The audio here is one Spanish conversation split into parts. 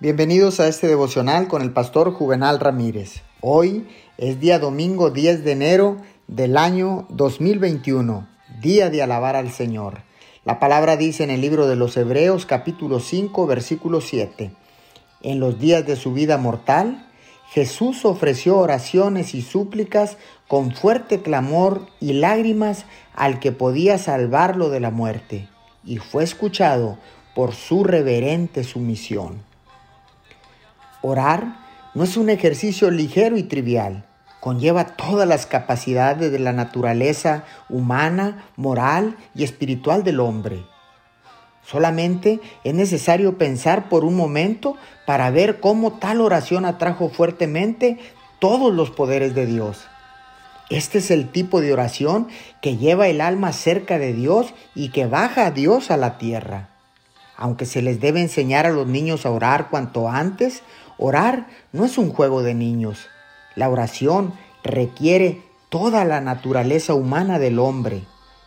Bienvenidos a este devocional con el pastor Juvenal Ramírez. Hoy es día domingo 10 de enero del año 2021, día de alabar al Señor. La palabra dice en el libro de los Hebreos capítulo 5 versículo 7, en los días de su vida mortal, Jesús ofreció oraciones y súplicas con fuerte clamor y lágrimas al que podía salvarlo de la muerte, y fue escuchado por su reverente sumisión. Orar no es un ejercicio ligero y trivial. Conlleva todas las capacidades de la naturaleza humana, moral y espiritual del hombre. Solamente es necesario pensar por un momento para ver cómo tal oración atrajo fuertemente todos los poderes de Dios. Este es el tipo de oración que lleva el alma cerca de Dios y que baja a Dios a la tierra. Aunque se les debe enseñar a los niños a orar cuanto antes, orar no es un juego de niños. La oración requiere toda la naturaleza humana del hombre.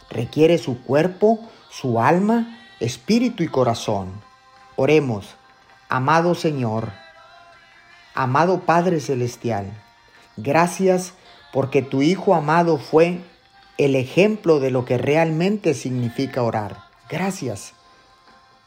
Requiere su cuerpo, su alma, espíritu y corazón. Oremos, amado Señor, amado Padre Celestial, gracias porque tu Hijo amado fue el ejemplo de lo que realmente significa orar. Gracias